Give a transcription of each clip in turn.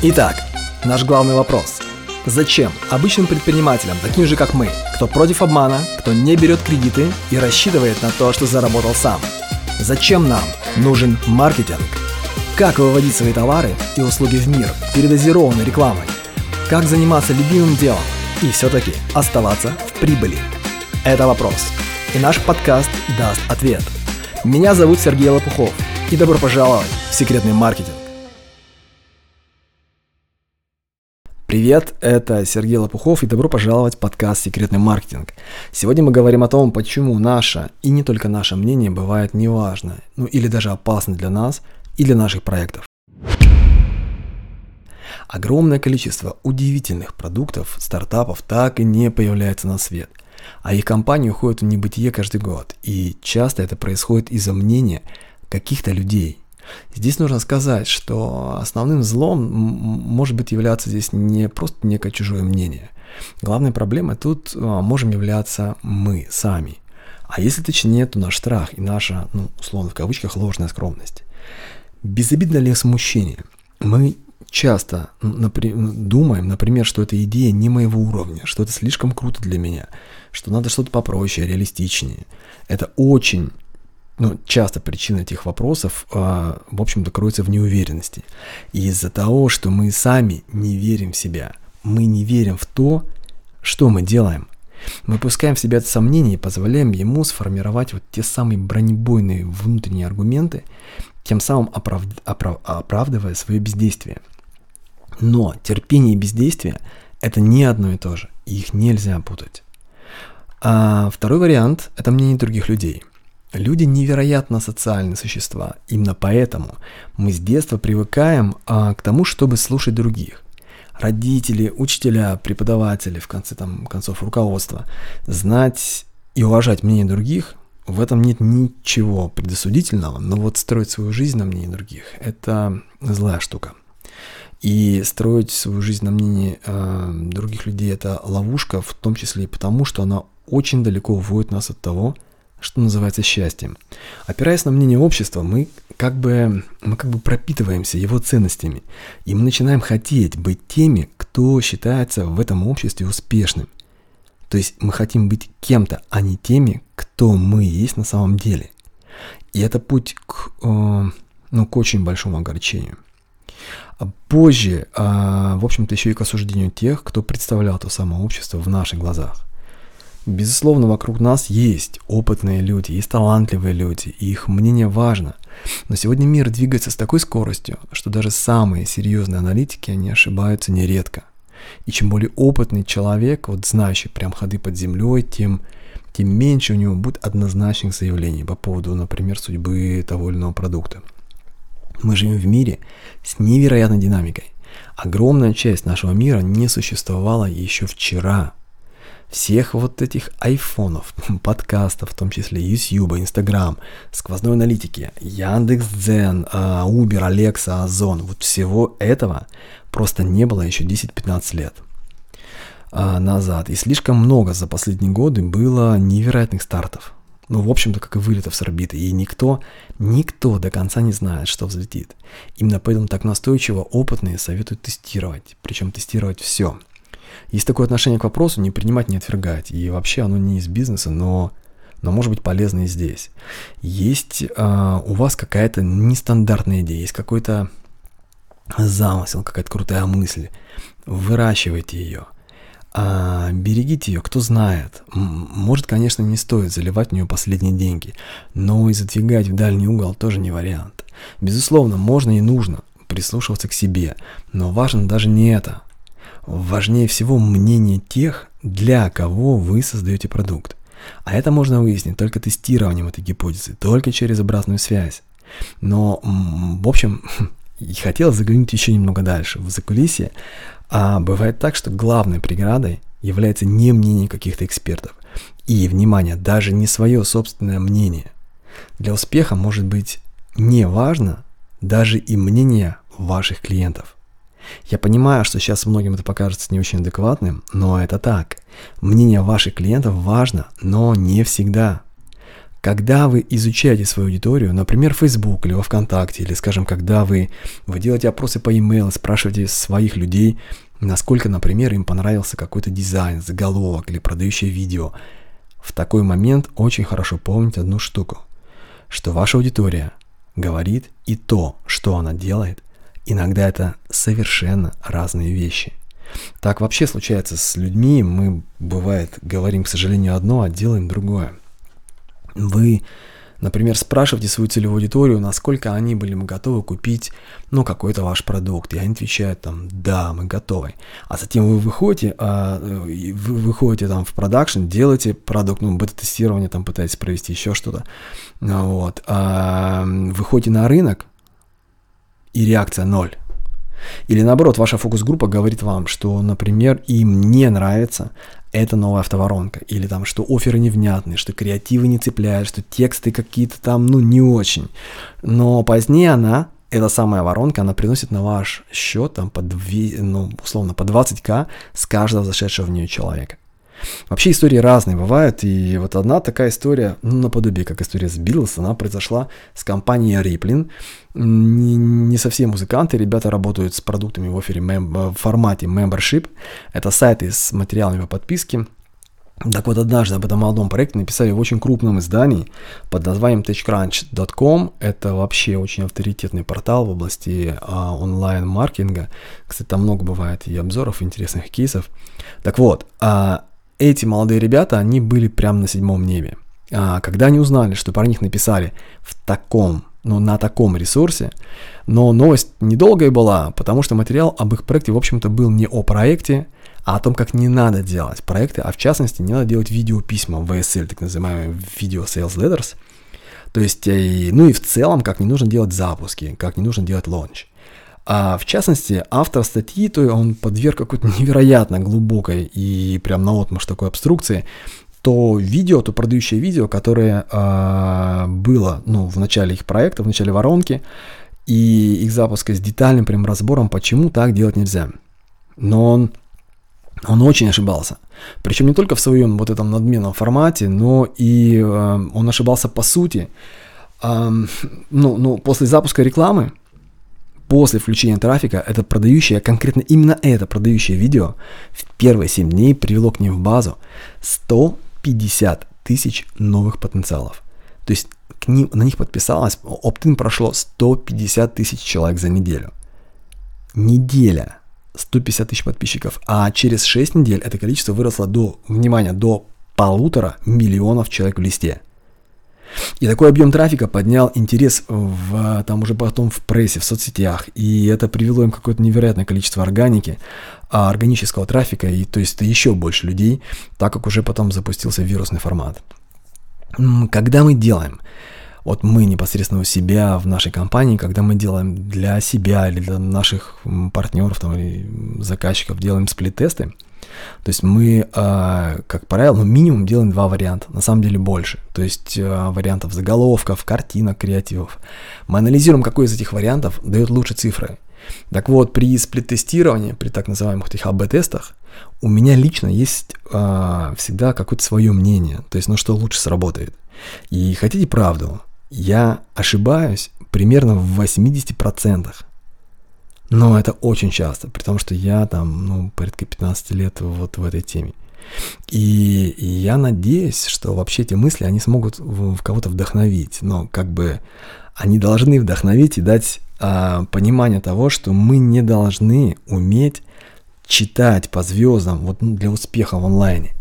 Итак, наш главный вопрос. Зачем обычным предпринимателям, таким же как мы, кто против обмана, кто не берет кредиты и рассчитывает на то, что заработал сам? Зачем нам нужен маркетинг? Как выводить свои товары и услуги в мир передозированной рекламой? Как заниматься любимым делом и все-таки оставаться в прибыли? Это вопрос. И наш подкаст даст ответ. Меня зовут Сергей Лопухов. И добро пожаловать в секретный маркетинг. Привет, это Сергей Лопухов и добро пожаловать в подкаст «Секретный маркетинг». Сегодня мы говорим о том, почему наше и не только наше мнение бывает неважно, ну или даже опасно для нас и для наших проектов. Огромное количество удивительных продуктов, стартапов так и не появляется на свет, а их компании уходят в небытие каждый год, и часто это происходит из-за мнения каких-то людей – Здесь нужно сказать, что основным злом может быть являться здесь не просто некое чужое мнение. Главной проблемой тут а, можем являться мы сами. А если точнее, то наш страх и наша, ну, условно в кавычках, ложная скромность. Безобидно ли смущение? Мы часто думаем, например, что эта идея не моего уровня, что это слишком круто для меня, что надо что-то попроще, реалистичнее. Это очень ну, часто причина этих вопросов, а, в общем-то, кроется в неуверенности. И из-за того, что мы сами не верим в себя, мы не верим в то, что мы делаем. Мы пускаем в себя это сомнение и позволяем ему сформировать вот те самые бронебойные внутренние аргументы, тем самым оправ... Оправ... оправдывая свое бездействие. Но терпение и бездействие – это не одно и то же, их нельзя путать. А второй вариант – это мнение других людей – Люди невероятно социальные существа. Именно поэтому мы с детства привыкаем а, к тому, чтобы слушать других. Родители, учителя, преподаватели, в конце там, концов руководство. Знать и уважать мнение других, в этом нет ничего предосудительного, но вот строить свою жизнь на мнении других – это злая штука. И строить свою жизнь на мнении э, других людей – это ловушка, в том числе и потому, что она очень далеко уводит нас от того, что называется счастьем. Опираясь на мнение общества, мы как бы, мы как бы пропитываемся его ценностями, и мы начинаем хотеть быть теми, кто считается в этом обществе успешным. То есть мы хотим быть кем-то, а не теми, кто мы есть на самом деле. И это путь к, э, ну, к очень большому огорчению. А позже, э, в общем-то, еще и к осуждению тех, кто представлял то самое общество в наших глазах. Безусловно, вокруг нас есть опытные люди, есть талантливые люди, и их мнение важно. Но сегодня мир двигается с такой скоростью, что даже самые серьезные аналитики, они ошибаются нередко. И чем более опытный человек, вот знающий прям ходы под землей, тем, тем меньше у него будет однозначных заявлений по поводу, например, судьбы того или иного продукта. Мы живем в мире с невероятной динамикой. Огромная часть нашего мира не существовала еще вчера – всех вот этих айфонов, подкастов, в том числе YouTube, Instagram, сквозной аналитики, Яндекс.Дзен, а, Uber, Alexa, Озон, вот всего этого просто не было еще 10-15 лет а, назад. И слишком много за последние годы было невероятных стартов. Ну, в общем-то, как и вылетов с орбиты. И никто, никто до конца не знает, что взлетит. Именно поэтому так настойчиво опытные советуют тестировать. Причем тестировать все. Есть такое отношение к вопросу, не принимать, не отвергать. И вообще оно не из бизнеса, но, но может быть полезно и здесь. Есть э, у вас какая-то нестандартная идея, есть какой-то замысел, какая-то крутая мысль. Выращивайте ее. А, берегите ее, кто знает. Может, конечно, не стоит заливать в нее последние деньги, но и задвигать в дальний угол тоже не вариант. Безусловно, можно и нужно прислушиваться к себе, но важно даже не это, Важнее всего мнение тех, для кого вы создаете продукт. А это можно выяснить только тестированием этой гипотезы, только через обратную связь. Но, в общем, хотел заглянуть еще немного дальше, в закулисье. А бывает так, что главной преградой является не мнение каких-то экспертов. И, внимание, даже не свое собственное мнение. Для успеха может быть не важно даже и мнение ваших клиентов. Я понимаю, что сейчас многим это покажется не очень адекватным, но это так. Мнение ваших клиентов важно, но не всегда. когда вы изучаете свою аудиторию, например, в Facebook или во ВКонтакте, или, скажем, когда вы, вы делаете опросы по e-mail, спрашиваете своих людей, насколько, например, им понравился какой-то дизайн, заголовок или продающее видео, в такой момент очень хорошо помнить одну штуку, что ваша аудитория говорит и то, что она делает, иногда это совершенно разные вещи. Так вообще случается с людьми, мы, бывает, говорим, к сожалению, одно, а делаем другое. Вы Например, спрашивайте свою целевую аудиторию, насколько они были бы готовы купить, ну, какой-то ваш продукт. И они отвечают там, да, мы готовы. А затем вы выходите, а, вы выходите там в продакшн, делаете продукт, ну, бета-тестирование там пытаетесь провести, еще что-то. Вот. А, выходите на рынок, и реакция ноль. Или наоборот, ваша фокус-группа говорит вам, что, например, им не нравится эта новая автоворонка, или там, что оферы невнятные, что креативы не цепляют, что тексты какие-то там, ну, не очень. Но позднее она, эта самая воронка, она приносит на ваш счет там по 2, ну, условно, по 20к с каждого зашедшего в нее человека. Вообще истории разные бывают, и вот одна такая история, ну, наподобие, как история с Битлз, она произошла с компанией. Не, не совсем музыканты, ребята работают с продуктами в офере мем, в формате membership. Это сайты с материалами по подписке. Так вот, однажды об этом молодом проекте написали в очень крупном издании под названием techcrunch.com. Это вообще очень авторитетный портал в области а, онлайн-маркетинга. Кстати, там много бывает и обзоров, и интересных кейсов. Так вот, а, эти молодые ребята, они были прямо на седьмом небе. А когда они узнали, что про них написали в таком, ну, на таком ресурсе, но новость недолгая была, потому что материал об их проекте, в общем-то, был не о проекте, а о том, как не надо делать проекты, а в частности, не надо делать видеописьма VSL, так называемые Video Sales Letters. То есть, э, ну и в целом, как не нужно делать запуски, как не нужно делать лонч. А в частности, автор статьи, то он подверг какой-то невероятно глубокой и прям на отмашь такой обструкции, то видео, то продающее видео, которое э, было ну, в начале их проекта, в начале воронки, и их запуска с детальным прям разбором, почему так делать нельзя. Но он, он очень ошибался. Причем не только в своем вот этом надменном формате, но и э, он ошибался по сути. Э, ну, ну, после запуска рекламы, после включения трафика это продающее, конкретно именно это продающее видео в первые 7 дней привело к ним в базу 150 тысяч новых потенциалов. То есть к ним, на них подписалось, оптин прошло 150 тысяч человек за неделю. Неделя. 150 тысяч подписчиков. А через 6 недель это количество выросло до, внимание, до полутора миллионов человек в листе. И такой объем трафика поднял интерес в, там уже потом в прессе, в соцсетях, и это привело им какое-то невероятное количество органики, а органического трафика, и то есть это еще больше людей, так как уже потом запустился вирусный формат. Когда мы делаем, вот мы непосредственно у себя в нашей компании, когда мы делаем для себя или для наших партнеров там, или заказчиков, делаем сплит-тесты, то есть мы, а, как правило, ну, минимум делаем два варианта, на самом деле больше. То есть а, вариантов заголовков, картинок, креативов. Мы анализируем, какой из этих вариантов дает лучше цифры. Так вот, при сплит-тестировании, при так называемых этих АБ-тестах, у меня лично есть э, всегда какое-то свое мнение, то есть, ну что лучше сработает. И хотите правду, я ошибаюсь примерно в 80%. Но это очень часто, при том, что я там, ну, порядка 15 лет вот в этой теме. И, я надеюсь, что вообще эти мысли, они смогут в кого-то вдохновить. Но как бы они должны вдохновить и дать а, понимание того, что мы не должны уметь читать по звездам вот, ну, для успеха в онлайне.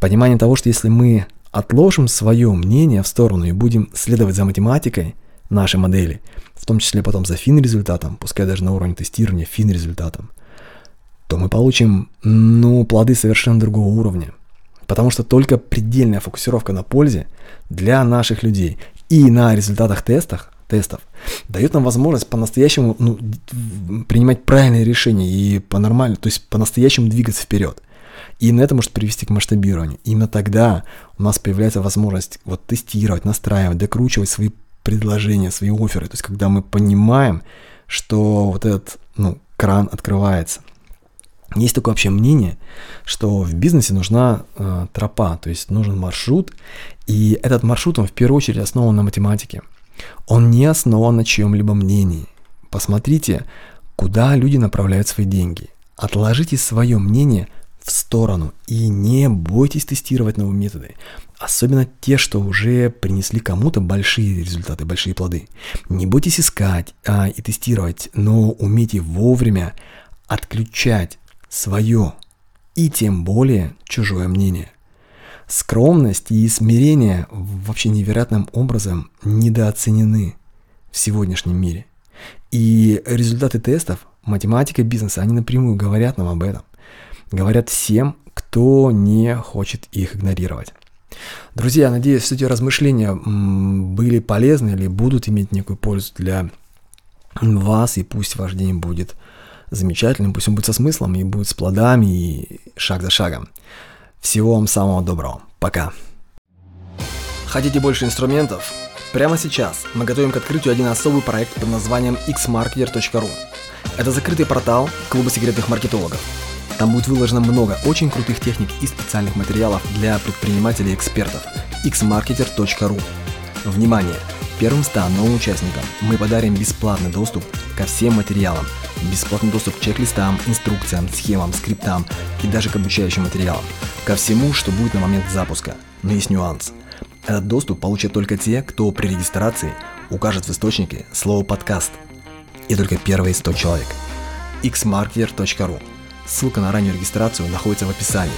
Понимание того, что если мы отложим свое мнение в сторону и будем следовать за математикой нашей модели – в том числе потом за фин-результатом, пускай даже на уровне тестирования фин-результатом, то мы получим, ну, плоды совершенно другого уровня. Потому что только предельная фокусировка на пользе для наших людей и на результатах тестах, тестов дает нам возможность по-настоящему ну, принимать правильные решения и по-нормально, то есть по-настоящему двигаться вперед. И на это может привести к масштабированию. Именно тогда у нас появляется возможность вот тестировать, настраивать, докручивать свои предложения, свои оферы. То есть, когда мы понимаем, что вот этот ну, кран открывается. Есть такое вообще мнение, что в бизнесе нужна э, тропа, то есть нужен маршрут, и этот маршрут, он в первую очередь основан на математике. Он не основан на чьем-либо мнении. Посмотрите, куда люди направляют свои деньги. Отложите свое мнение в сторону и не бойтесь тестировать новые методы. Особенно те, что уже принесли кому-то большие результаты, большие плоды. Не бойтесь искать а, и тестировать, но умейте вовремя отключать свое и тем более чужое мнение. Скромность и смирение вообще невероятным образом недооценены в сегодняшнем мире. И результаты тестов, математика бизнеса, они напрямую говорят нам об этом. Говорят всем, кто не хочет их игнорировать. Друзья, надеюсь, что эти размышления были полезны или будут иметь некую пользу для вас, и пусть ваш день будет замечательным, пусть он будет со смыслом и будет с плодами и шаг за шагом. Всего вам самого доброго. Пока. Хотите больше инструментов? Прямо сейчас мы готовим к открытию один особый проект под названием xmarketer.ru. Это закрытый портал клуба секретных маркетологов. Там будет выложено много очень крутых техник и специальных материалов для предпринимателей и экспертов. xmarketer.ru Внимание! Первым 100 новым участникам мы подарим бесплатный доступ ко всем материалам, бесплатный доступ к чек-листам, инструкциям, схемам, скриптам и даже к обучающим материалам, ко всему, что будет на момент запуска. Но есть нюанс. Этот доступ получат только те, кто при регистрации укажет в источнике слово «подкаст». И только первые 100 человек. xmarketer.ru Ссылка на раннюю регистрацию находится в описании.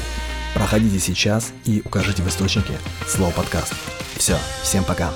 Проходите сейчас и укажите в источнике слово «подкаст». Все, всем пока.